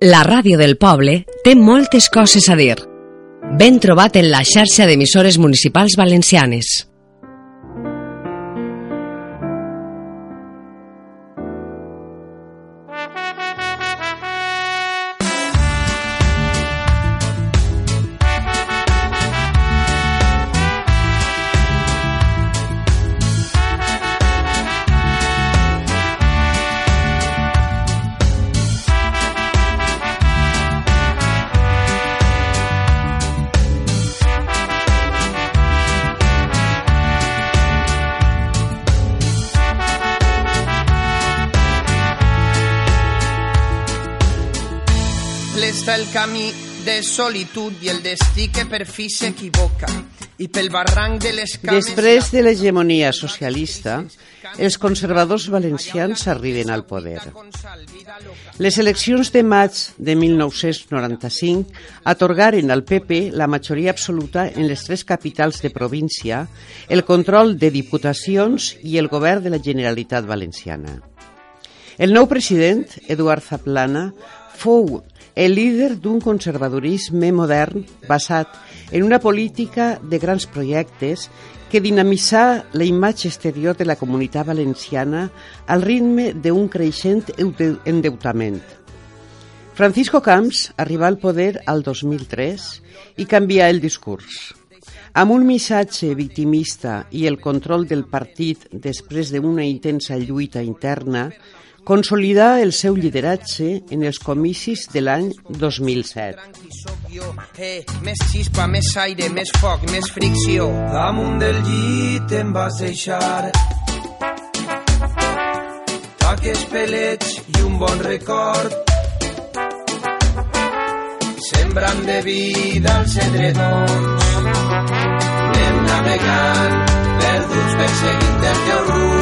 La ràdio del poble té moltes coses a dir. Ben trobat en la xarxa d'emissores municipals valencianes. L'està el camí de solitud i el destí que per fi s'equivoca. I pel barranc de les cames... Després de l'hegemonia socialista, els conservadors valencians arriben al poder. Les eleccions de maig de 1995 atorgaren al PP la majoria absoluta en les tres capitals de província, el control de diputacions i el govern de la Generalitat Valenciana. El nou president, Eduard Zaplana, fou el líder d'un conservadorisme modern basat en una política de grans projectes que dinamitzà la imatge exterior de la comunitat valenciana al ritme d'un creixent endeutament. Francisco Camps arribà al poder al 2003 i canvià el discurs. Amb un missatge victimista i el control del partit després d'una intensa lluita interna, consolidar el seu lideratge en els comicis de l'any 2007. Eh, més xispa, més aire, més foc, més fricció. Damunt del llit em vas deixar taques, pelets i un bon record. Sembrant de vida els edredons. Anem navegant, perduts perseguint el teu rumb.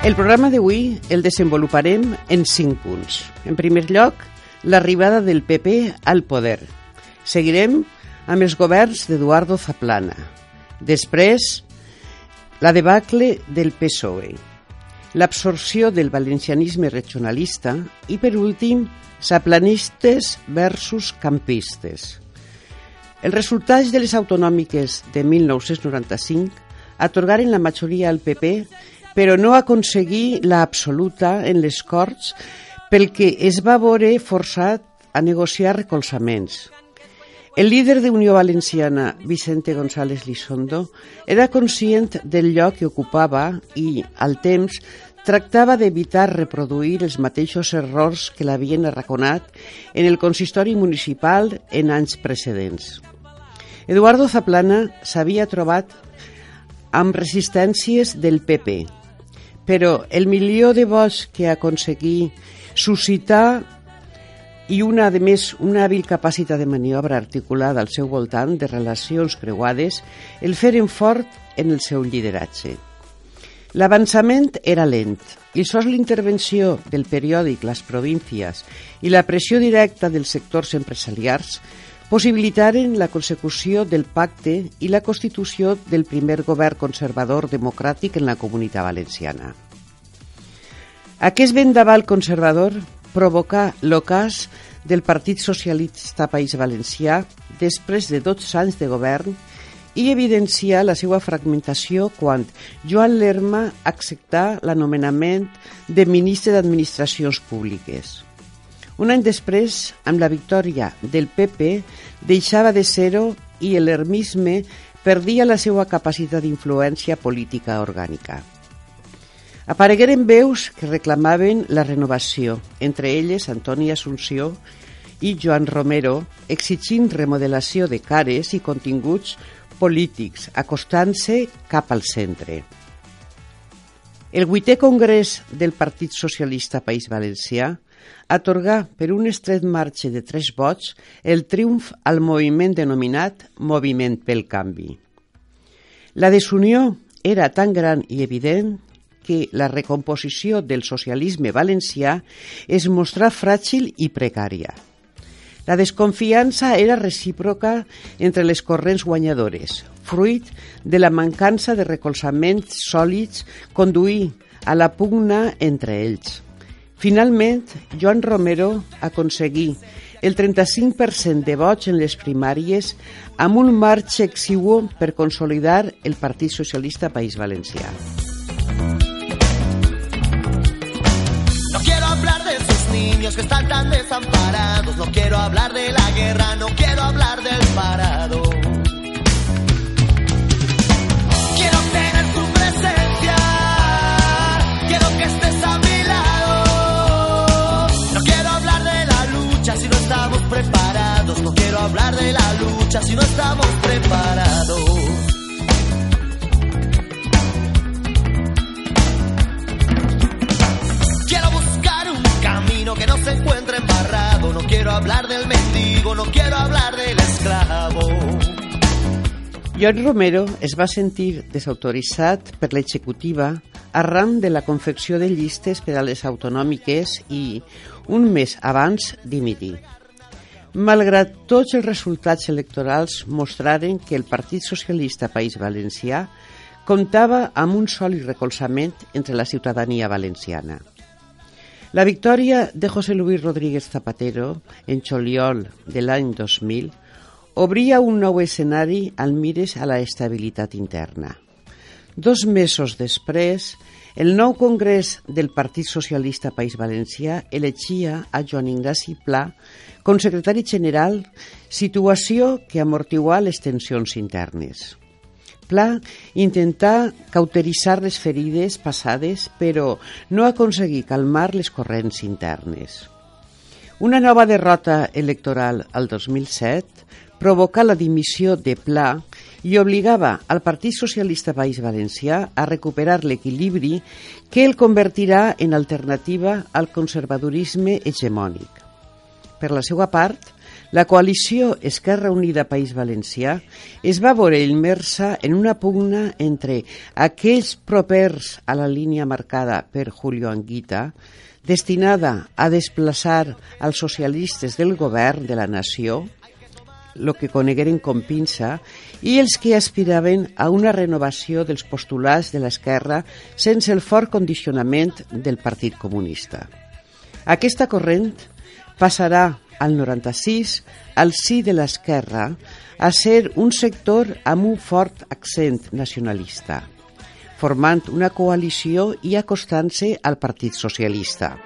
El programa d'avui el desenvoluparem en cinc punts. En primer lloc, l'arribada del PP al poder. Seguirem amb els governs d'Eduardo Zaplana. Després, la debacle del PSOE, l'absorció del valencianisme regionalista i, per últim, saplanistes versus campistes. Els resultats de les autonòmiques de 1995 atorgaren la majoria al PP però no aconseguí la absoluta en les Corts pel que es va veure forçat a negociar recolzaments. El líder de Unió Valenciana, Vicente González Lisondo, era conscient del lloc que ocupava i, al temps, tractava d'evitar reproduir els mateixos errors que l'havien arraconat en el consistori municipal en anys precedents. Eduardo Zaplana s'havia trobat amb resistències del PP, però el milió de vots que aconseguí suscitar i una, de més, una hàbil capacitat de maniobra articulada al seu voltant de relacions creuades el feren fort en el seu lideratge. L'avançament era lent i sols l'intervenció del periòdic Les Províncies i la pressió directa dels sectors empresarials possibilitaren la consecució del pacte i la constitució del primer govern conservador democràtic en la comunitat valenciana. Aquest vendaval conservador provocà l'ocàs del Partit Socialista País Valencià després de 12 anys de govern i evidenciar la seva fragmentació quan Joan Lerma acceptà l'anomenament de ministre d'Administracions Públiques. Un any després, amb la victòria del PP, deixava de ser-ho i l'hermisme perdia la seva capacitat d'influència política orgànica. Aparegueren veus que reclamaven la renovació, entre elles Antoni Assunció i Joan Romero, exigint remodelació de cares i continguts polítics, acostant-se cap al centre. El vuitè congrés del Partit Socialista País Valencià atorgar per un estret marge de tres vots el triomf al moviment denominat Moviment pel Canvi. La desunió era tan gran i evident que la recomposició del socialisme valencià es mostrà fràgil i precària. La desconfiança era recíproca entre les corrents guanyadores, fruit de la mancança de recolzaments sòlids conduir a la pugna entre ells. Finalment, Joan Romero aconseguí el 35% de vots en les primàries amb un marx exigu per consolidar el Partit Socialista País Valencià. No quiero hablar de esos niños que están tan desamparados, no quiero hablar de la guerra, no quiero hablar del parado. No estamos preparados. Quiero buscar un camino que no se encuentre embarrado. No quiero hablar del mendigo, no quiero hablar del esclavo. Joan Romero es va sentir desautoritzat per l'executiva arran de la confecció de llistes per a les autonòmiques i, un mes abans, dimitir. Malgrat tots els resultats electorals mostraren que el Partit Socialista País Valencià comptava amb un sòlid recolzament entre la ciutadania valenciana. La victòria de José Luis Rodríguez Zapatero en Choliol de l'any 2000 obria un nou escenari al mires a la estabilitat interna. Dos mesos després, el nou Congrés del Partit Socialista País Valencià elegia a Joan Ignasi Pla com secretari general, situació que amortiguà les tensions internes. Pla intentà cauteritzar les ferides passades, però no aconseguí calmar les corrents internes. Una nova derrota electoral al 2007 provocà la dimissió de Pla i obligava al Partit Socialista País Valencià a recuperar l'equilibri que el convertirà en alternativa al conservadorisme hegemònic. Per la seva part, la coalició Esquerra Unida País Valencià es va veure immersa en una pugna entre aquells propers a la línia marcada per Julio Anguita, destinada a desplaçar als socialistes del govern de la nació, el que conegueren com pinça, i els que aspiraven a una renovació dels postulats de l'esquerra sense el fort condicionament del Partit Comunista. Aquesta corrent passarà al 96 al sí de l'esquerra a ser un sector amb un fort accent nacionalista, formant una coalició i acostant-se al Partit Socialista.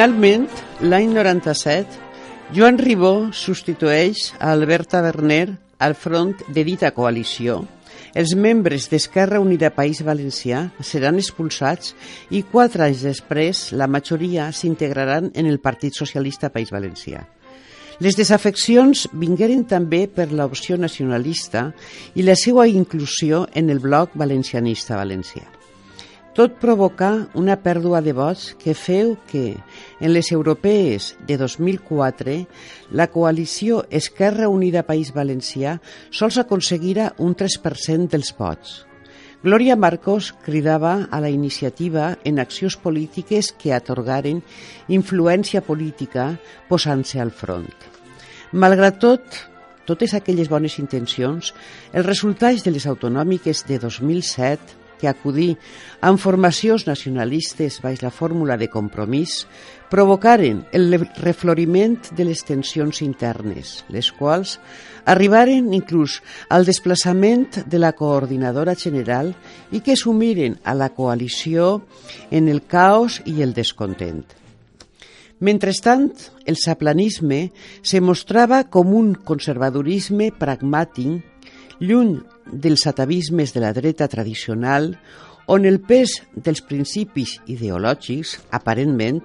Finalment, l'any 97, Joan Ribó substitueix a Albert Taverner al front de dita coalició. Els membres d'Esquerra Unida País Valencià seran expulsats i quatre anys després la majoria s'integraran en el Partit Socialista País Valencià. Les desafeccions vingueren també per l'opció nacionalista i la seva inclusió en el bloc valencianista valencià. Tot provocà una pèrdua de vots que feu que, en les europees de 2004, la coalició Esquerra Unida País Valencià sols aconseguira un 3% dels vots. Glòria Marcos cridava a la iniciativa en accions polítiques que atorgaren influència política posant-se al front. Malgrat tot, totes aquelles bones intencions, els resultats de les autonòmiques de 2007 que acudir amb formacions nacionalistes baix la fórmula de compromís provocaren el refloriment de les tensions internes, les quals arribaren inclús al desplaçament de la coordinadora general i que sumiren a la coalició en el caos i el descontent. Mentrestant, el saplanisme se mostrava com un conservadorisme pragmàtic, lluny dels atavismes de la dreta tradicional on el pes dels principis ideològics, aparentment,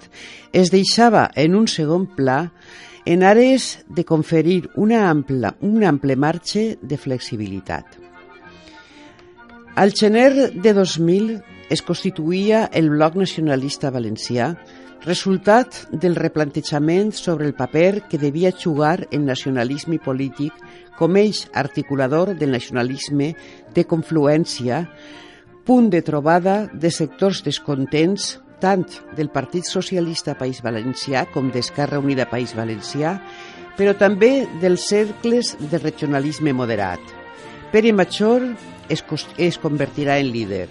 es deixava en un segon pla en àrees de conferir una ampla, un ample marge de flexibilitat. Al gener de 2000 es constituïa el Bloc Nacionalista Valencià, resultat del replantejament sobre el paper que devia jugar el nacionalisme polític com eix articulador del nacionalisme de confluència, punt de trobada de sectors descontents tant del Partit Socialista País Valencià com d'Esquerra Unida País Valencià, però també dels cercles de regionalisme moderat. Pere Major es, es convertirà en líder.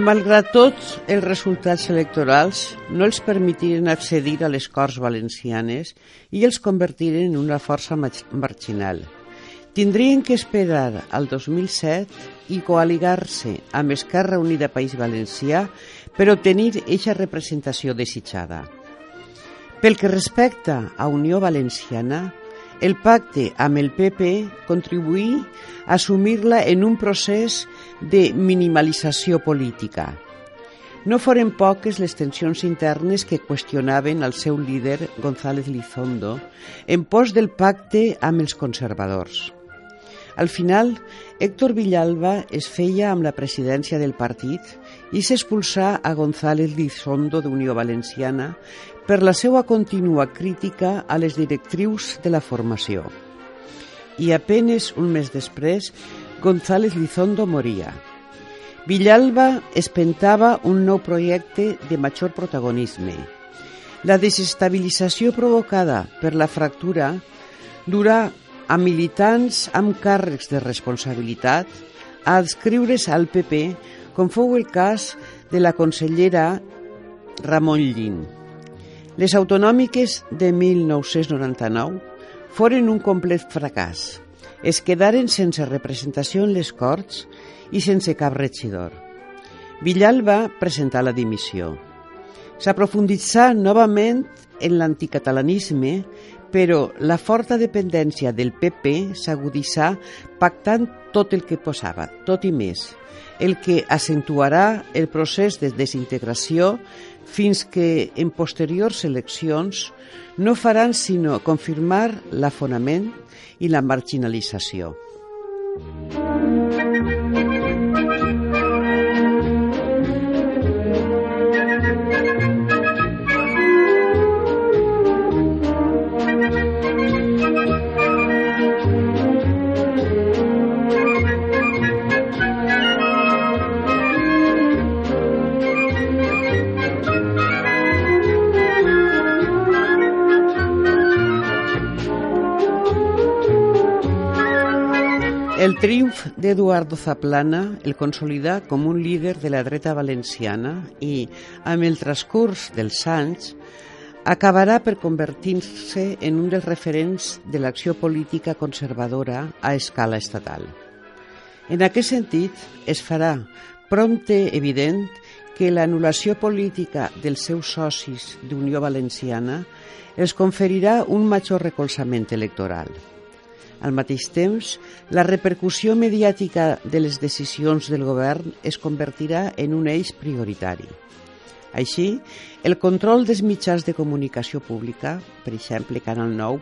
Malgrat tots els resultats electorals, no els permitiren accedir a les Corts Valencianes i els convertiren en una força marginal. Tindrien que esperar al 2007 i coaligar-se amb Esquerra Unida País Valencià per obtenir eixa representació desitjada. Pel que respecta a Unió Valenciana, el pacte amb el PP contribuí a assumir-la en un procés de minimalització política. No foren poques les tensions internes que qüestionaven el seu líder, González Lizondo, en pos del pacte amb els conservadors. Al final, Héctor Villalba es feia amb la presidència del partit i s'expulsà a González Lizondo d'Unió Valenciana per la seva contínua crítica a les directrius de la formació. I apenes un mes després, González Lizondo moria. Villalba espentava un nou projecte de major protagonisme. La desestabilització provocada per la fractura durà a militants amb càrrecs de responsabilitat a adscriure's al PP, com fou el cas de la consellera Ramon Llin. Les autonòmiques de 1999 foren un complet fracàs es quedaren sense representació en les Corts i sense cap regidor. Villal va presentar la dimissió. S'aprofunditzà novament en l'anticatalanisme, però la forta dependència del PP s'aguditzà pactant tot el que posava, tot i més, el que acentuarà el procés de desintegració fins que en posteriors eleccions no faran sinó confirmar l'afonament i la marginalització. El triomf d'Eduardo Zaplana el consolidà com un líder de la dreta valenciana i, amb el transcurs dels anys, acabarà per convertir-se en un dels referents de l'acció política conservadora a escala estatal. En aquest sentit, es farà prompte evident que l'anul·lació política dels seus socis d'Unió Valenciana els conferirà un major recolzament electoral. Al mateix temps, la repercussió mediàtica de les decisions del govern es convertirà en un eix prioritari. Així, el control dels mitjans de comunicació pública, per exemple Canal 9,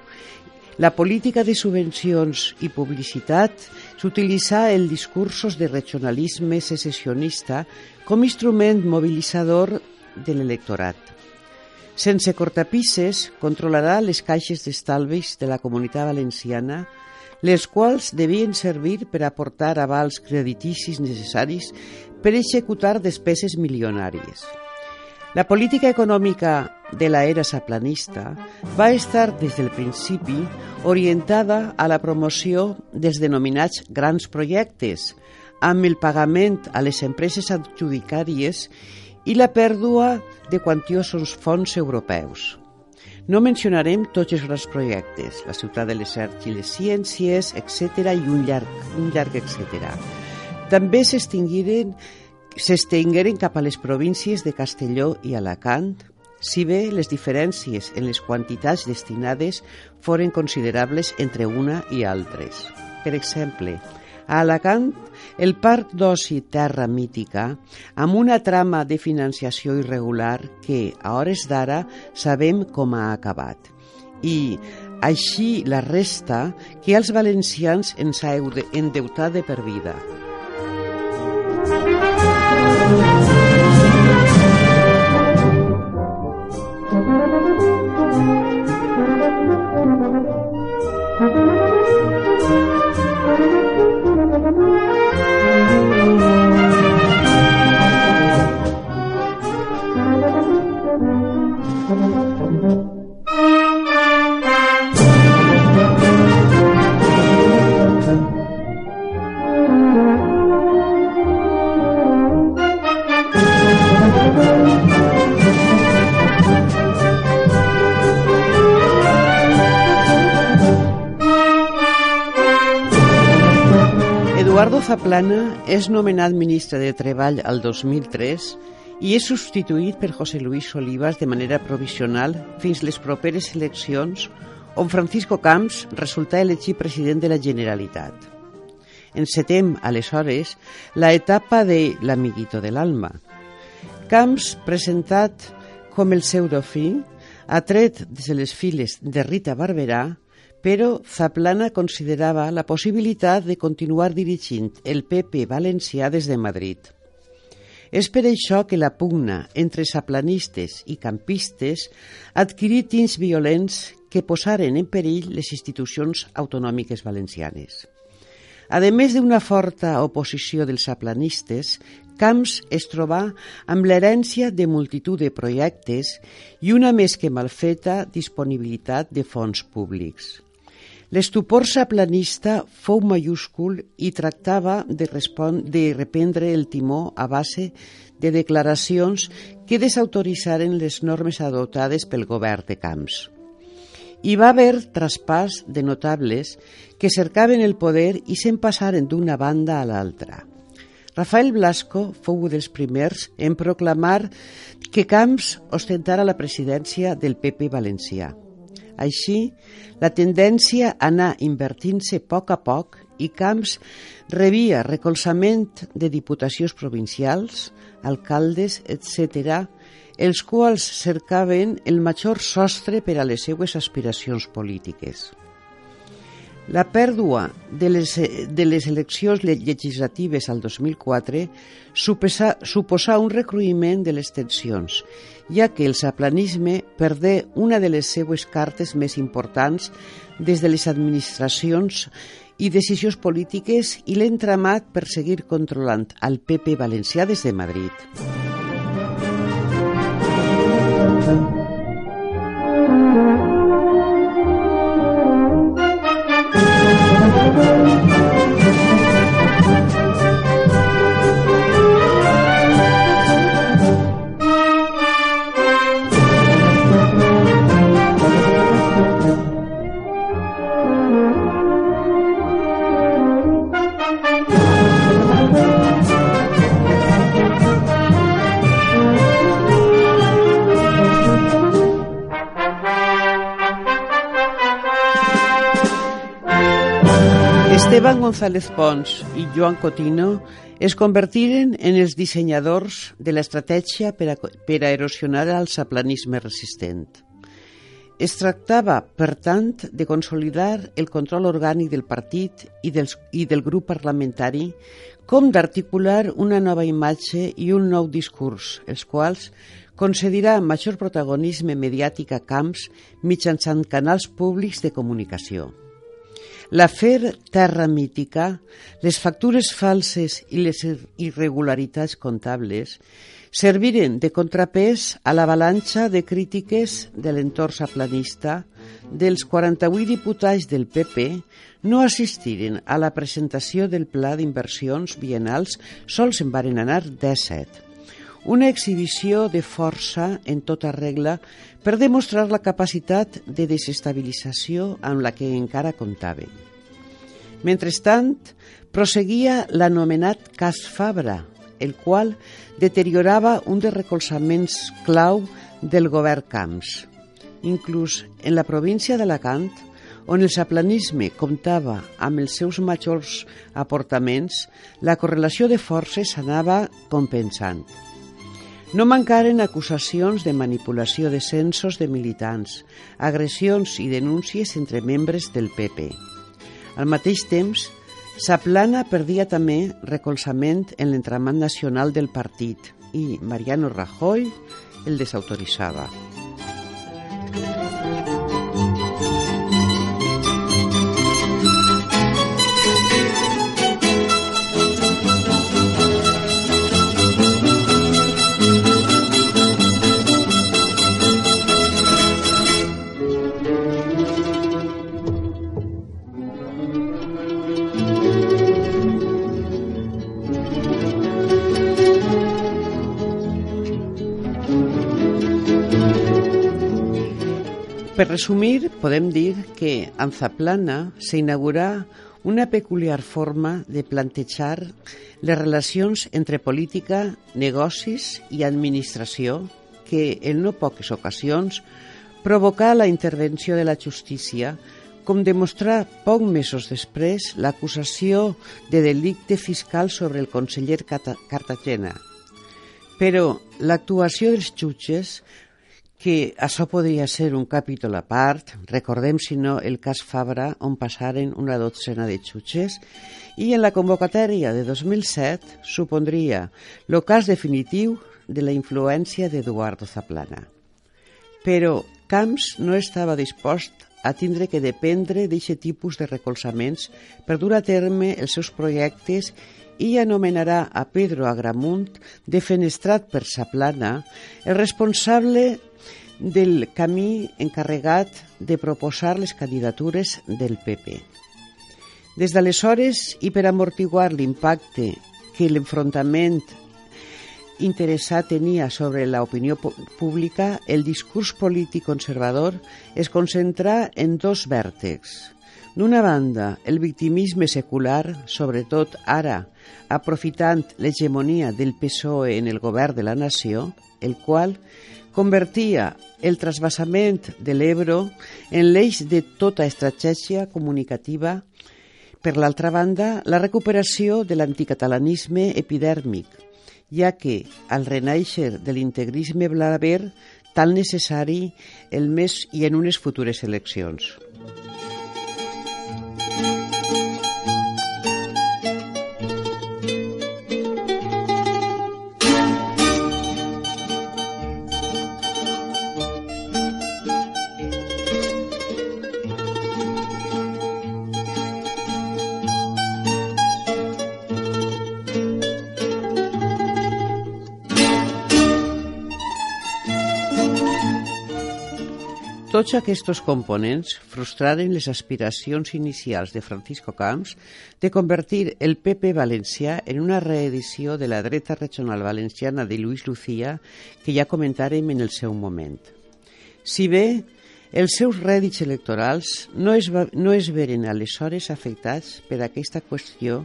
la política de subvencions i publicitat s'utilitzà el discursos de regionalisme secessionista com instrument mobilitzador de l'electorat. Sense cortapisses, controlarà les caixes d'estalvis de la comunitat valenciana les quals devien servir per aportar avals crediticis necessaris per executar despeses milionàries. La política econòmica de la era saplanista va estar des del principi orientada a la promoció dels denominats grans projectes, amb el pagament a les empreses adjudicàries i la pèrdua de quantiosos fons europeus. No mencionarem tots els grans projectes, la ciutat de les arts i les ciències, etc. i un llarg, un llarg etc. També s'extinguiren s'estengueren cap a les províncies de Castelló i Alacant, si bé les diferències en les quantitats destinades foren considerables entre una i altres. Per exemple, a Alacant, el Parc d'Oci Terra Mítica, amb una trama de financiació irregular que, a hores d'ara, sabem com ha acabat. I, així la resta, que els valencians ens ha endeutat de per vida. Eduardo Zaplana és nomenat ministre de Treball al 2003 i és substituït per José Luis Olivas de manera provisional fins les properes eleccions on Francisco Camps resulta elegit president de la Generalitat. Encetem, aleshores, la etapa de l'amiguito de l'alma. Camps, presentat com el seu dofí, atret des de les files de Rita Barberà, però Zaplana considerava la possibilitat de continuar dirigint el PP valencià des de Madrid. És per això que la pugna entre saplanistes i campistes adquirí tins violents que posaren en perill les institucions autonòmiques valencianes. A més d'una forta oposició dels saplanistes, Camps es trobà amb l'herència de multitud de projectes i una més que malfeta disponibilitat de fons públics. L'estupor saplanista fou mayúscul i tractava de, de reprendre el timó a base de declaracions que desautoritzaren les normes adoptades pel govern de Camps. Hi va haver traspàs de notables que cercaven el poder i se'n passaren d'una banda a l'altra. Rafael Blasco fou un dels primers en proclamar que Camps ostentara la presidència del PP valencià. Així, la tendència anà invertint-se a poc a poc i Camps rebia recolzament de diputacions provincials, alcaldes, etc., els quals cercaven el major sostre per a les seues aspiracions polítiques. La pèrdua de les, de les eleccions legislatives al 2004 suposa, suposà un recruïment de les tensions, ja que el saplanisme perdé una de les seues cartes més importants des de les administracions i decisions polítiques i l'entramat per seguir controlant el PP valencià des de Madrid. Esteban González Pons i Joan Cotino es convertiren en els dissenyadors de l'estratègia per, a, per a erosionar el saplanisme resistent. Es tractava, per tant, de consolidar el control orgànic del partit i, dels, i del grup parlamentari, com d'articular una nova imatge i un nou discurs, els quals concedirà major protagonisme mediàtic a camps mitjançant canals públics de comunicació. L'afer Terra Mítica, les factures falses i les irregularitats comptables serviren de contrapès a l'avalanxa de crítiques de l'entorn saplanista dels 48 diputats del PP no assistiren a la presentació del pla d'inversions bienals, sols en varen anar 17. Una exhibició de força en tota regla per demostrar la capacitat de desestabilització amb la que encara comptaven. Mentrestant, proseguia l'anomenat cas Fabra, el qual deteriorava un dels recolzaments clau del govern Camps. Inclús en la província d'Alacant, on el saplanisme comptava amb els seus majors aportaments, la correlació de forces s'anava compensant. No mancaren acusacions de manipulació de censos de militants, agressions i denúncies entre membres del PP. Al mateix temps, Saplana perdia també recolzament en l'entramat nacional del partit i Mariano Rajoy el desautoritzava. Resumir, podem dir que en Zaplana s'inaugurà una peculiar forma de plantejar les relacions entre política, negocis i administració que en no poques ocasions provocà la intervenció de la justícia com demostrar poc mesos després l'acusació de delicte fiscal sobre el conseller Cartagena. Però l'actuació dels jutges que això podria ser un capítol a part, recordem si no el cas Fabra on passaren una dotzena de jutges i en la convocatòria de 2007 supondria el cas definitiu de la influència d'Eduardo Zaplana. Però Camps no estava dispost a tindre que dependre d'aquest tipus de recolzaments per dur a terme els seus projectes i anomenarà a Pedro Agramunt, defenestrat per Saplana, el responsable del camí encarregat de proposar les candidatures del PP. Des d'aleshores, i per amortiguar l'impacte que l'enfrontament interessat tenia sobre l'opinió pública, el discurs polític conservador es concentra en dos vèrtexs. D'una banda, el victimisme secular, sobretot ara, aprofitant l'hegemonia del PSOE en el govern de la nació, el qual convertia el trasbassament de l'Ebro en l'eix de tota estratègia comunicativa. Per l'altra banda, la recuperació de l'anticatalanisme epidèrmic, ja que, al renaixer de l'integrisme blaver, tan necessari el mes i en unes futures eleccions. Tots aquests components frustraren les aspiracions inicials de Francisco Camps de convertir el PP valencià en una reedició de la dreta regional valenciana de Luis Lucía que ja comentàrem en el seu moment. Si bé els seus rèdits electorals no es, no es veren aleshores afectats per aquesta qüestió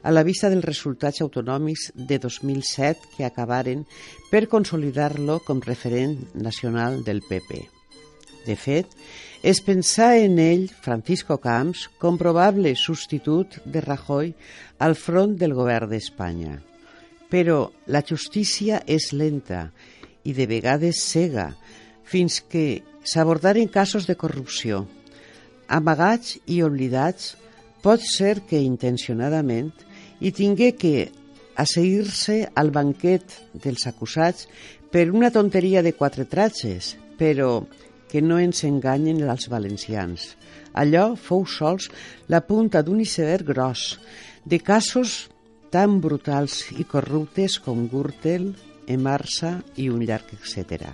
a la vista dels resultats autonòmics de 2007 que acabaren per consolidar-lo com referent nacional del PP. De fet, és pensar en ell, Francisco Camps, com probable substitut de Rajoy al front del govern d'Espanya. Però la justícia és lenta i de vegades cega, fins que s'abordaren casos de corrupció. Amagats i oblidats, pot ser que intencionadament i tingué que asseir-se al banquet dels acusats per una tonteria de quatre tratges, però que no ens enganyen els valencians. Allò fou sols la punta d'un iceberg gros de casos tan brutals i corruptes com Gürtel, Emarsa i un llarg etc.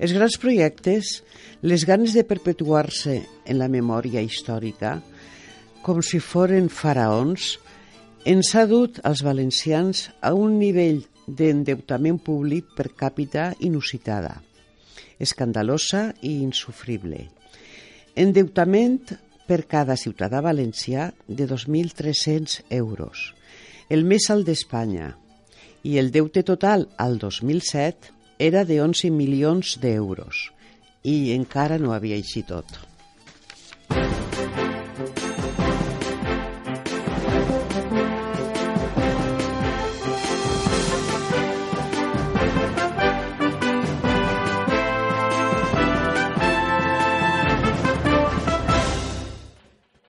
Els grans projectes, les ganes de perpetuar-se en la memòria històrica, com si foren faraons, ens ha dut als valencians a un nivell d'endeutament públic per càpita inusitada, escandalosa i insufrible. Endeutament per cada ciutadà valencià de 2.300 euros, el més alt d'Espanya, i el deute total al 2007 era de 11 milions d'euros i encara no havia eixit tot.